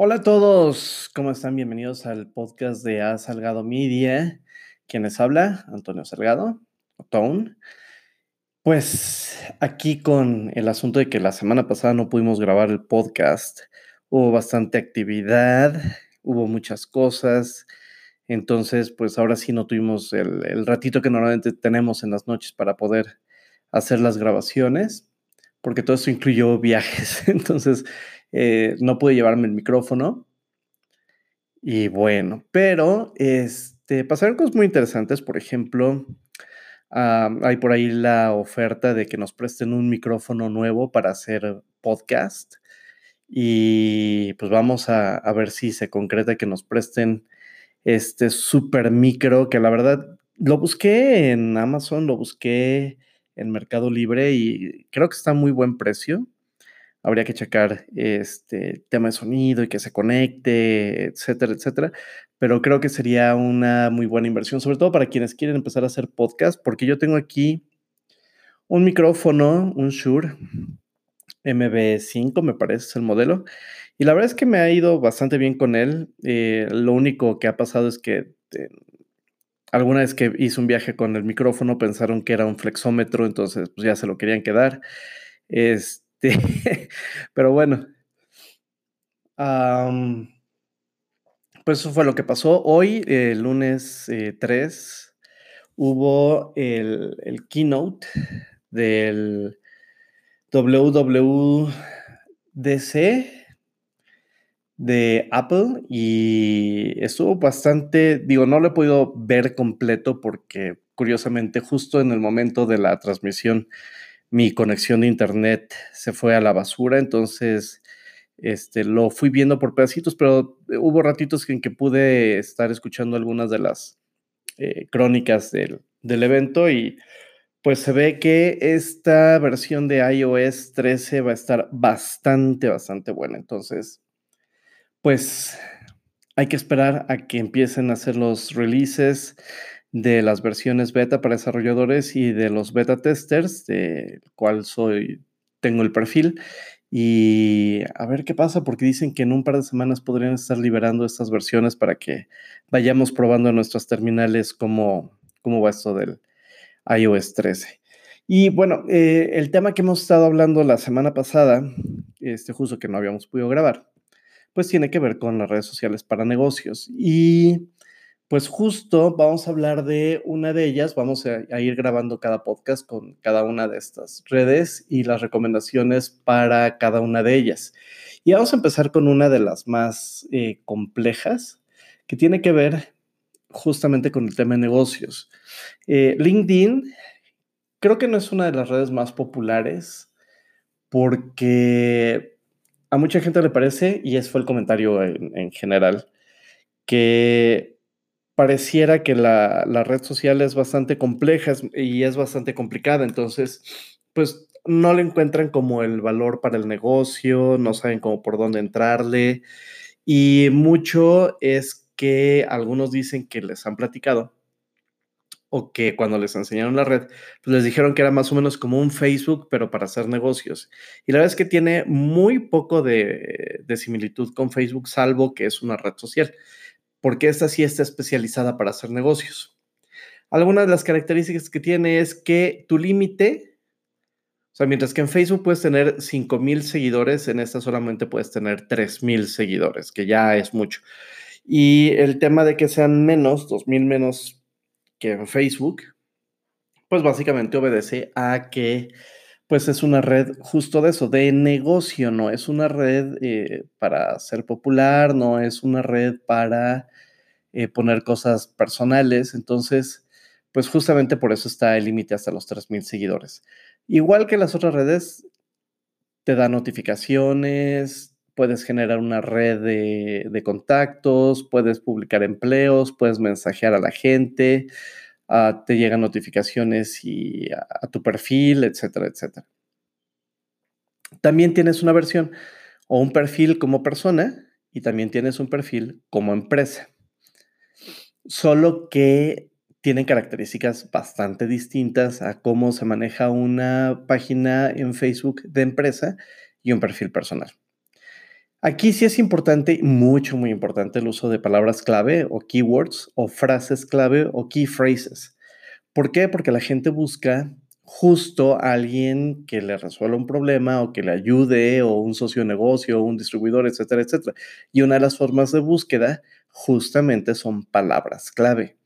Hola a todos, ¿cómo están? Bienvenidos al podcast de A Salgado Media. ¿Quién habla? Antonio Salgado, Tone. Pues aquí con el asunto de que la semana pasada no pudimos grabar el podcast, hubo bastante actividad, hubo muchas cosas, entonces pues ahora sí no tuvimos el, el ratito que normalmente tenemos en las noches para poder hacer las grabaciones, porque todo eso incluyó viajes, entonces eh, no pude llevarme el micrófono. Y bueno, pero este, pasaron cosas muy interesantes. Por ejemplo, hay por ahí la oferta de que nos presten un micrófono nuevo para hacer podcast. Y pues vamos a, a ver si se concreta que nos presten este super micro, que la verdad lo busqué en Amazon, lo busqué en Mercado Libre y creo que está a muy buen precio habría que checar este tema de sonido y que se conecte, etcétera, etcétera. Pero creo que sería una muy buena inversión, sobre todo para quienes quieren empezar a hacer podcast, porque yo tengo aquí un micrófono, un Shure MB5, me parece, es el modelo. Y la verdad es que me ha ido bastante bien con él. Eh, lo único que ha pasado es que eh, alguna vez que hice un viaje con el micrófono pensaron que era un flexómetro, entonces pues ya se lo querían quedar. Este, este, pero bueno. pues eso fue lo que pasó. Hoy, el lunes 3, eh, hubo el, el, keynote del WWDC de Apple y estuvo bastante, digo, no lo he podido ver completo porque curiosamente justo en el momento de la transmisión mi conexión de internet se fue a la basura, entonces este, lo fui viendo por pedacitos, pero hubo ratitos en que pude estar escuchando algunas de las eh, crónicas del, del, evento y pues se ve que esta versión de iOS 13 va a estar bastante, bastante buena. Entonces, pues hay que esperar a que empiecen a hacer los releases de las versiones beta para desarrolladores y de los beta testers, del cual soy, tengo el perfil. Y a ver qué pasa, porque dicen que en un par de semanas podrían estar liberando estas versiones para que vayamos probando en nuestras terminales cómo, cómo va esto del iOS 13. Y bueno, eh, el tema que hemos estado hablando la semana pasada, este justo que no habíamos podido grabar, pues tiene que ver con las redes sociales para negocios. Y pues justo vamos a hablar de una de ellas, vamos a, ir grabando cada podcast con cada una de estas redes y las recomendaciones para cada una de ellas. Y vamos a empezar con una de las más eh, complejas, que tiene que ver justamente con el tema de negocios. Eh, LinkedIn creo que no es una de las redes más populares porque a mucha gente le parece, y ese fue el comentario en general, que pareciera que la, red social es bastante compleja y es bastante complicada, entonces, pues no le encuentran como el valor para el negocio, no saben cómo por dónde entrarle. Y mucho es que algunos dicen que les han platicado o que cuando les enseñaron la red, pues les dijeron que era más o menos como un Facebook, pero para hacer negocios. Y la verdad es que tiene muy poco de, de similitud con Facebook, salvo que es una red social porque esta sí está especializada para hacer negocios. Algunas de las características que tiene es que tu límite, o sea, mientras que en Facebook puedes tener 5.000 seguidores, en esta solamente puedes tener 3.000 seguidores, que ya es mucho. Y el tema de que sean menos, 2.000 menos que en Facebook, pues básicamente obedece a que pues es una red justo de eso, de negocio, no es una red eh, para ser popular, no es una red para eh, poner cosas personales, entonces, pues justamente por eso está el límite hasta los 3.000 seguidores. Igual que las otras redes, te da notificaciones, puedes generar una red de, contactos, puedes publicar empleos, puedes mensajear a la gente, Ah, te llegan notificaciones y a, tu perfil, etcétera, etcétera. También tienes una versión o un perfil como persona y también tienes un perfil como empresa. Solo que tienen características bastante distintas a cómo se maneja una página en Facebook de empresa y un perfil personal. Aquí sí es importante, mucho, muy importante, el uso de palabras clave o keywords o frases clave o key phrases. ¿Por qué? Porque la gente busca justo a alguien que le resuelva un problema o que le ayude o un socio negocio o un distribuidor, etcétera, etcétera. Y una de las formas de búsqueda justamente son palabras clave.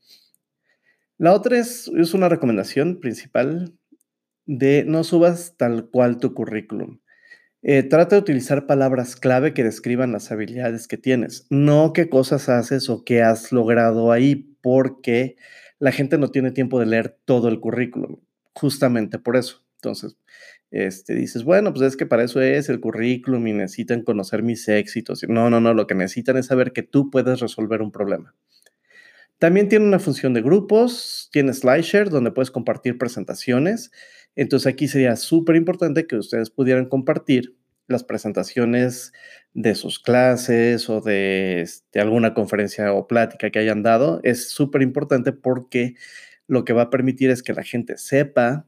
La otra es, es una recomendación principal de no subas tal cual tu currículum. Eh, trata de utilizar palabras clave que describan las habilidades que tienes, no qué cosas haces o qué has logrado ahí, porque la gente no tiene tiempo de leer todo el currículum, justamente por eso. Entonces, este, dices, bueno, pues es que para eso es el currículum y necesitan conocer mis éxitos. No, no, no, lo que necesitan es saber que tú puedes resolver un problema. También tiene una función de grupos, tiene SlideShare donde puedes compartir presentaciones. Entonces aquí sería súper importante que ustedes pudieran compartir las presentaciones de sus clases o de, este, alguna conferencia o plática que hayan dado. Es súper importante porque lo que va a permitir es que la gente sepa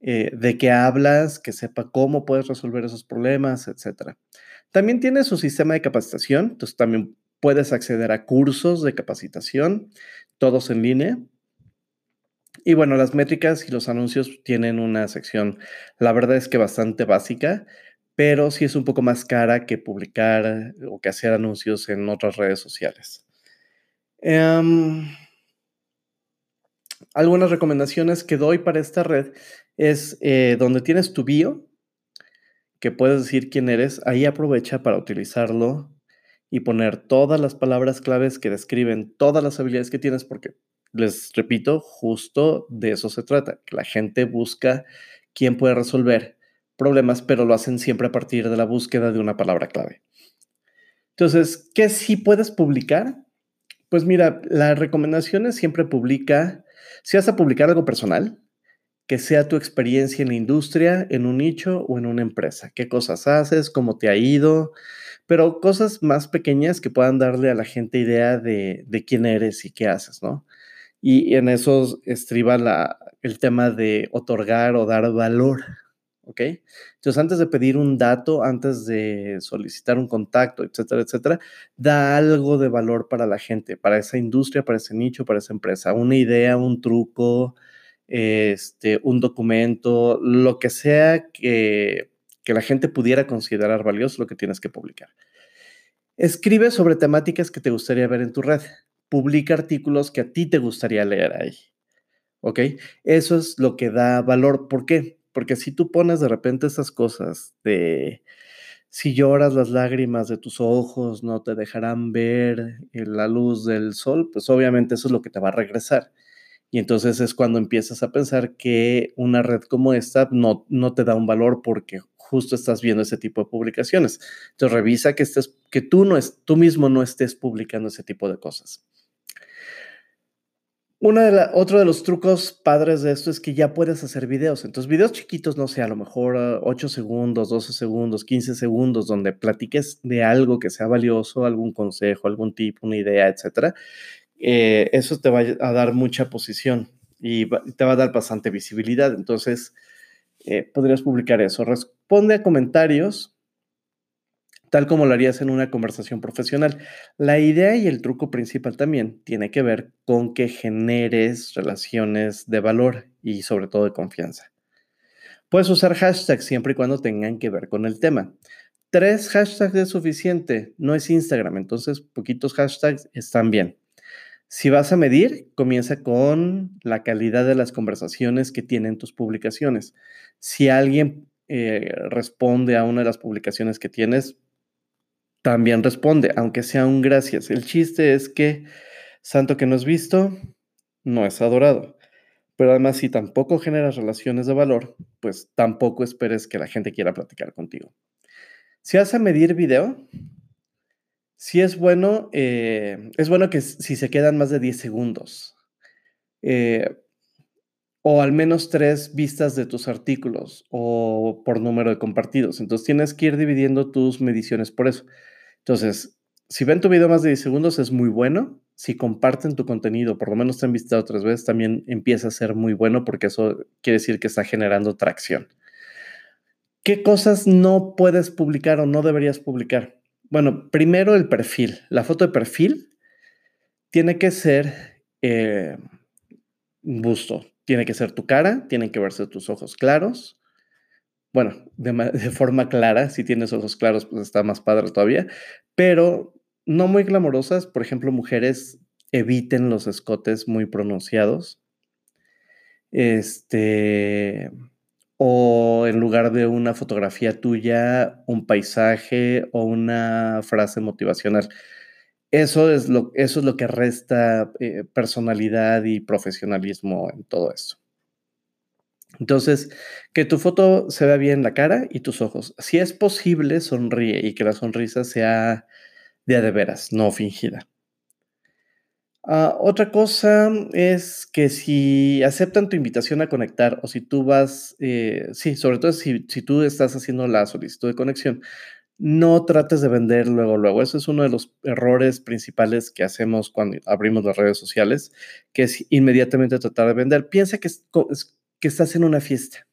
eh, de qué hablas, que sepa cómo puedes resolver esos problemas, etc. También tiene su sistema de capacitación, entonces también Puedes acceder a cursos de capacitación, todos en línea. Y bueno, las métricas y los anuncios tienen una sección, la verdad es que bastante básica, pero sí es un poco más cara que publicar o que hacer anuncios en otras redes sociales. Em, algunas recomendaciones que doy para esta red es eh, donde tienes tu bio, que puedes decir quién eres, ahí aprovecha para utilizarlo y poner todas las palabras claves que describen todas las habilidades que tienes, porque les repito, justo de eso se trata, que la gente busca quién puede resolver problemas, pero lo hacen siempre a partir de la búsqueda de una palabra clave. Entonces, ¿qué sí puedes publicar? Pues mira, la recomendación es siempre publica, si vas a publicar algo personal, que sea tu experiencia en la industria, en un nicho o en una empresa. ¿Qué cosas haces? ¿Cómo te ha ido? pero cosas más pequeñas que puedan darle a la gente idea de, quién eres y qué haces, ¿no? Y en eso estriba el tema de otorgar o dar valor, ¿ok? Entonces, antes de pedir un dato, antes de solicitar un contacto, etcétera, etcétera, da algo de valor para la gente, para esa industria, para ese nicho, para esa empresa, una idea, un truco, este, un documento, lo que sea que que la gente pudiera considerar valioso lo que tienes que publicar. Escribe sobre temáticas que te gustaría ver en tu red. Publica artículos que a ti te gustaría leer ahí. ¿Ok? Eso es lo que da valor. ¿Por qué? Porque si tú pones de repente esas cosas de si lloras las lágrimas de tus ojos no te dejarán ver la luz del sol, pues obviamente eso es lo que te va a regresar. Y entonces es cuando empiezas a pensar que una red como esta no, no te da un valor porque justo estás viendo ese tipo de publicaciones. Entonces revisa que, estés, que tú, no es, tú mismo no estés publicando ese tipo de cosas. Una de la, otro de los trucos padres de esto es que ya puedes hacer videos. Entonces, videos chiquitos, no sé, a lo mejor 8 segundos, 12 segundos, 15 segundos, donde platiques de algo que sea valioso, algún consejo, algún tip, una idea, etcétera. Eh, eso te va a dar mucha posición y te va a dar bastante visibilidad. Entonces, eh, podrías publicar eso. Responde a comentarios tal como lo harías en una conversación profesional. La idea y el truco principal también tiene que ver con que generes relaciones de valor y sobre todo de confianza. Puedes usar hashtags siempre y cuando tengan que ver con el tema. Tres hashtags es suficiente, no es Instagram, entonces poquitos hashtags están bien. Si vas a medir, comienza con la calidad de las conversaciones que tienen tus publicaciones. Si alguien eh, responde a una de las publicaciones que tienes, también responde, aunque sea un gracias. El chiste es que santo que no es visto, no es adorado. Pero además, si tampoco generas relaciones de valor, pues tampoco esperes que la gente quiera platicar contigo. Si vas a medir video, si es bueno, eh, es bueno que si se quedan más de 10 segundos. Eh, o al menos tres vistas de tus artículos o por número de compartidos. Entonces tienes que ir dividiendo tus mediciones por eso. Entonces, si ven tu video más de 10 segundos es muy bueno. Si comparten tu contenido, por lo menos te han visitado tres veces, también empieza a ser muy bueno porque eso quiere decir que está generando tracción. ¿Qué cosas no puedes publicar o no deberías publicar? Bueno, primero el perfil. La foto de perfil tiene que ser eh, busto. Tiene que ser tu cara, tienen que verse tus ojos claros. Bueno, de, de, forma clara, si tienes ojos claros, pues está más padre todavía, pero no muy glamorosas. Por ejemplo, mujeres eviten los escotes muy pronunciados. Este, o en lugar de una fotografía tuya, un paisaje o una frase motivacional. Eso es lo, eso es lo que resta eh, personalidad y profesionalismo en todo esto. Entonces, que tu foto se vea bien la cara y tus ojos. Si es posible, sonríe y que la sonrisa sea de de veras, no fingida. Ah, otra cosa es que si aceptan tu invitación a conectar o si tú vas, eh, sí, sobre todo si, tú estás haciendo la solicitud de conexión, no trates de vender luego, luego. Eso es uno de los errores principales que hacemos cuando abrimos las redes sociales, que es inmediatamente tratar de vender. Piensa que, que estás en una fiesta.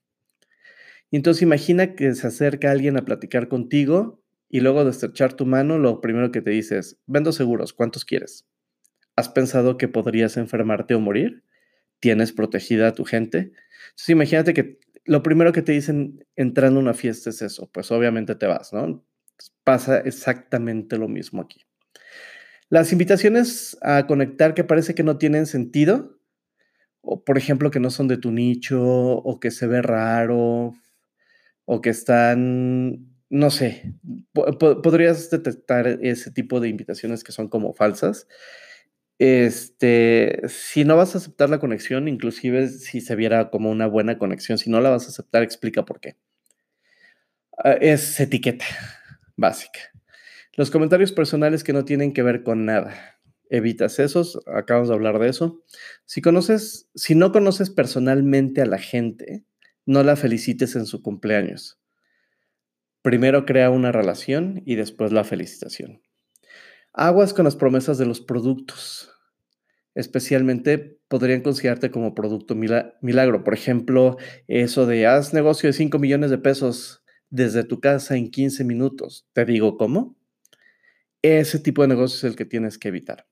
Y entonces imagina que se acerca alguien a platicar contigo y luego de estrechar tu mano, lo primero que te dice es, vendo seguros, ¿cuántos quieres? ¿Has pensado que podrías enfermarte o morir? ¿Tienes protegida a tu gente? Entonces, imagínate que lo primero que te dicen entrando a una fiesta es eso, pues obviamente te vas, ¿no? Pasa exactamente lo mismo aquí. Las invitaciones a conectar que parece que no tienen sentido, o por ejemplo que no son de tu nicho, o que se ve raro, o que están, no sé, podrías detectar ese tipo de invitaciones que son como falsas. Este, si no vas a aceptar la conexión, inclusive si se viera como una buena conexión, si no la vas a aceptar, explica por qué. Ah, es etiqueta básica. Los comentarios personales que no tienen que ver con nada. Evitas esos, acabamos de hablar de eso. Si conoces, si no conoces personalmente a la gente, no la felicites en su cumpleaños. Primero crea una relación y después la felicitación. Aguas con las promesas de los productos especialmente podrían considerarte como producto milagro. Por ejemplo, eso de haz negocio de 5 millones de pesos desde tu casa en 15 minutos. ¿Te digo cómo? Ese tipo de negocio es el que tienes que evitar.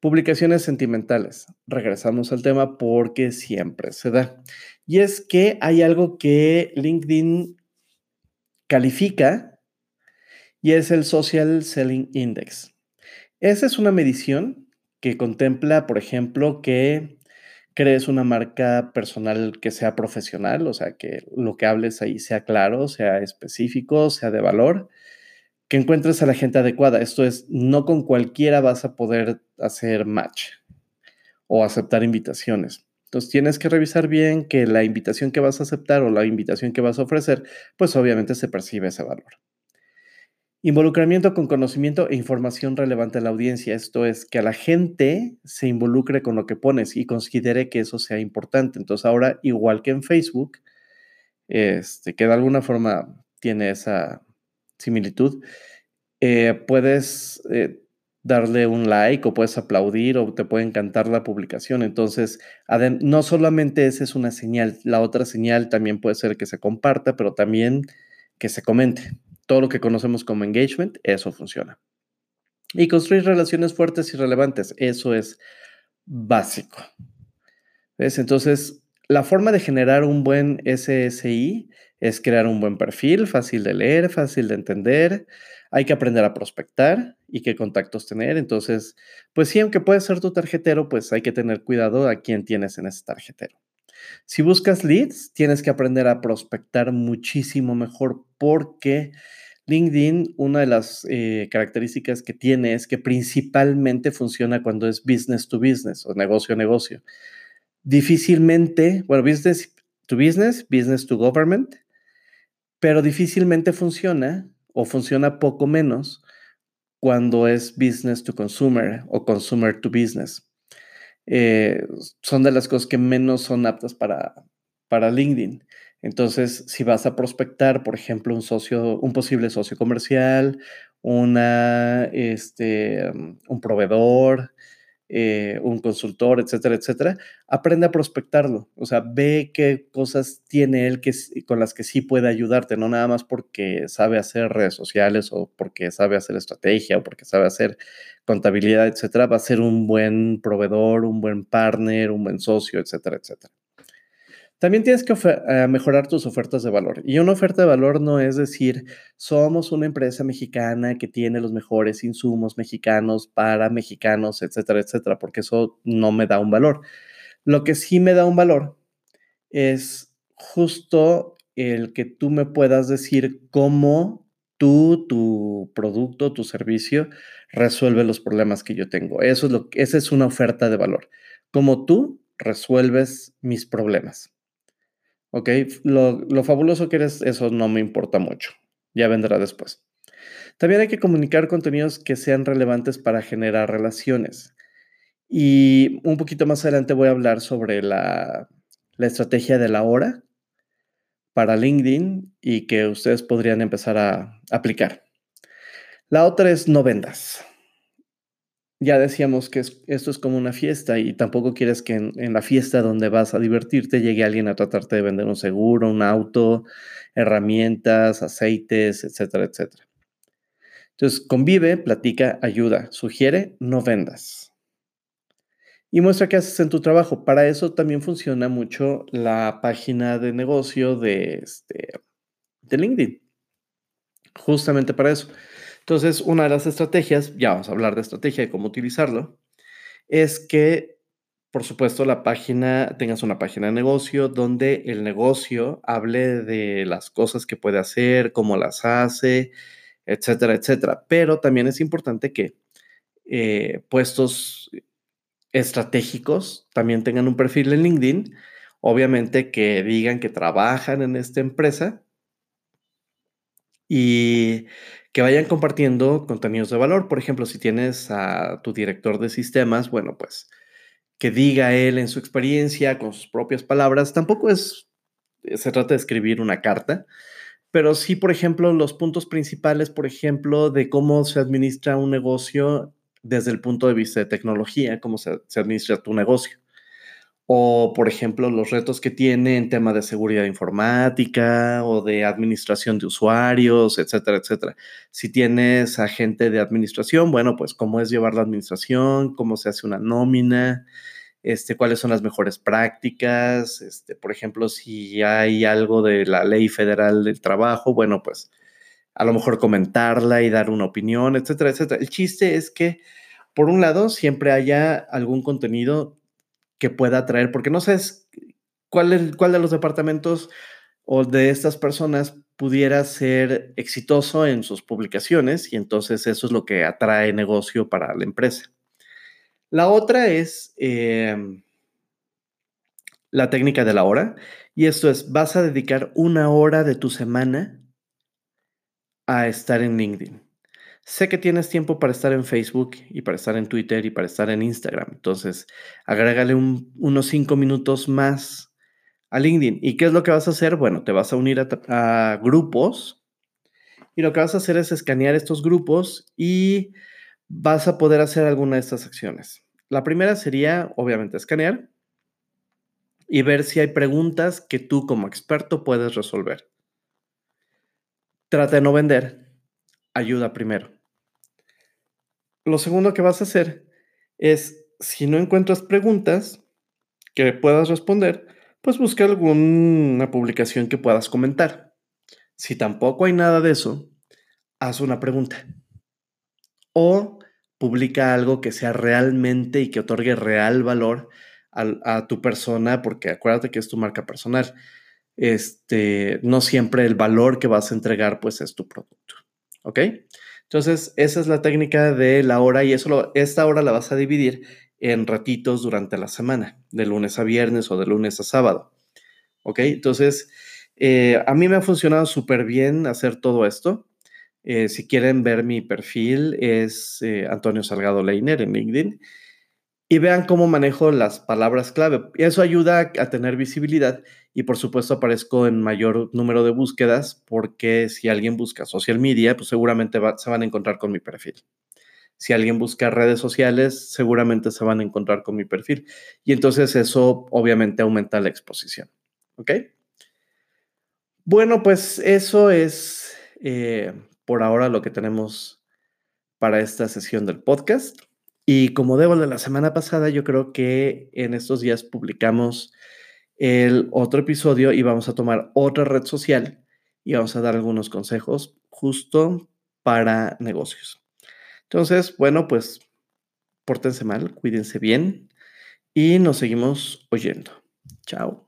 Publicaciones sentimentales. Regresamos al tema porque siempre se da. Y es que hay algo que LinkedIn califica y es el Social Selling Index. Esa es una medición que contempla, por ejemplo, que crees una marca personal que sea profesional, o sea, que lo que hables ahí sea claro, sea específico, sea de valor, que encuentres a la gente adecuada. Esto es, no con cualquiera vas a poder hacer match o aceptar invitaciones. Entonces tienes que revisar bien que la invitación que vas a aceptar o la invitación que vas a ofrecer, pues obviamente se percibe ese valor. Involucramiento con conocimiento e información relevante a la audiencia. Esto es que a la gente se involucre con lo que pones y considere que eso sea importante. Entonces ahora, igual que en Facebook, este, que de alguna forma tiene esa similitud, eh, puedes eh, darle un like o puedes aplaudir o te puede encantar la publicación. Entonces, no solamente esa es una señal, la otra señal también puede ser que se comparta, pero también que se comente todo lo que conocemos como engagement, eso funciona. Y construir relaciones fuertes y relevantes, eso es básico. ¿Ves? Entonces, la forma de generar un buen SSI es crear un buen perfil, fácil de leer, fácil de entender. Hay que aprender a prospectar y qué contactos tener. Entonces, pues sí, aunque puede ser tu tarjetero, pues hay que tener cuidado a quién tienes en ese tarjetero. Si buscas leads, tienes que aprender a prospectar muchísimo mejor porque LinkedIn, una de las eh, características que tiene es que principalmente funciona cuando es business to business o negocio a negocio. Difícilmente, bueno, business to business, business to government, pero difícilmente funciona o funciona poco menos cuando es business to consumer o consumer to business. Eh, son de las cosas que menos son aptas para, para LinkedIn. Entonces, si vas a prospectar, por ejemplo, un socio, un posible socio comercial, una, este, um, un proveedor, eh, un consultor, etcétera, etcétera, aprende a prospectarlo. O sea, ve qué cosas tiene él que, con las que sí puede ayudarte, no nada más porque sabe hacer redes sociales o porque sabe hacer estrategia o porque sabe hacer contabilidad, etcétera. Va a ser un buen proveedor, un buen partner, un buen socio, etcétera, etcétera. También tienes que eh, mejorar tus ofertas de valor. Y una oferta de valor no es decir, somos una empresa mexicana que tiene los mejores insumos mexicanos para mexicanos, etcétera, etcétera, porque eso no me da un valor. Lo que sí me da un valor es justo el que tú me puedas decir cómo tú, tu producto, tu servicio resuelve los problemas que yo tengo. Eso es lo, esa es una oferta de valor. Cómo tú resuelves mis problemas. ¿Ok? Lo, fabuloso que eres, eso no me importa mucho. Ya vendrá después. También hay que comunicar contenidos que sean relevantes para generar relaciones. Y un poquito más adelante voy a hablar sobre la, la estrategia de la hora para LinkedIn y que ustedes podrían empezar a aplicar. La otra es no vendas ya decíamos que esto es como una fiesta y tampoco quieres que en, la fiesta donde vas a divertirte llegue alguien a tratarte de vender un seguro, un auto, herramientas, aceites, etcétera, etcétera. Entonces, convive, platica, ayuda, sugiere, no vendas. Y muestra qué haces en tu trabajo. Para eso también funciona mucho la página de negocio de, este, de LinkedIn. Justamente para eso. Entonces, una de las estrategias, ya vamos a hablar de estrategia y cómo utilizarlo, es que, por supuesto, la página, tengas una página de negocio donde el negocio hable de las cosas que puede hacer, cómo las hace, etcétera, etcétera. Pero también es importante que eh, puestos estratégicos también tengan un perfil en LinkedIn, obviamente que digan que trabajan en esta empresa y que vayan compartiendo contenidos de valor. Por ejemplo, si tienes a tu director de sistemas, bueno, pues que diga él en su experiencia, con sus propias palabras. Tampoco es, se trata de escribir una carta, pero sí, por ejemplo, los puntos principales, por ejemplo, de cómo se administra un negocio desde el punto de vista de tecnología, cómo se, se administra tu negocio o por ejemplo los retos que tiene en tema de seguridad informática o de administración de usuarios, etcétera, etcétera. Si tienes agente de administración, bueno, pues cómo es llevar la administración, cómo se hace una nómina, este, cuáles son las mejores prácticas, este, por ejemplo, si hay algo de la ley federal del trabajo, bueno, pues a lo mejor comentarla y dar una opinión, etcétera, etcétera. El chiste es que, por un lado, siempre haya algún contenido que pueda atraer, porque no sé cuál, cuál de los departamentos o de estas personas pudiera ser exitoso en sus publicaciones y entonces eso es lo que atrae negocio para la empresa. La otra es em, la técnica de la hora y esto es, vas a dedicar una hora de tu semana a estar en LinkedIn. Sé que tienes tiempo para estar en Facebook y para estar en Twitter y para estar en Instagram. Entonces, agrégale unos cinco minutos más a LinkedIn. ¿Y qué es lo que vas a hacer? Bueno, te vas a unir a, grupos y lo que vas a hacer es escanear estos grupos y vas a poder hacer alguna de estas acciones. La primera sería, obviamente, escanear y ver si hay preguntas que tú como experto puedes resolver. Trata de no vender. Ayuda primero. Lo segundo que vas a hacer es, si no encuentras preguntas que puedas responder, pues busca alguna publicación que puedas comentar. Si tampoco hay nada de eso, haz una pregunta. O publica algo que sea realmente y que otorgue real valor a, tu persona, porque acuérdate que es tu marca personal. Este, no siempre el valor que vas a entregar, pues es tu producto. ¿Ok? Entonces, esa es la técnica de la hora y eso esta hora la vas a dividir en ratitos durante la semana, de lunes a viernes o de lunes a sábado. ¿Ok? Entonces, eh, a mí me ha funcionado súper bien hacer todo esto. Eh, si quieren ver mi perfil, es eh, Antonio Salgado Leiner en LinkedIn y vean cómo manejo las palabras clave. Eso ayuda a tener visibilidad y por supuesto aparezco en mayor número de búsquedas porque si alguien busca social media, pues seguramente se van a encontrar con mi perfil. Si alguien busca redes sociales, seguramente se van a encontrar con mi perfil. Y entonces eso obviamente aumenta la exposición. ¿Ok? Bueno, pues eso es eh, por ahora lo que tenemos para esta sesión del podcast. Y como debo de la semana pasada, yo creo que en estos días publicamos el otro episodio y vamos a tomar otra red social y vamos a dar algunos consejos justo para negocios. Entonces, bueno, pues pórtense mal, cuídense bien y nos seguimos oyendo. Chao.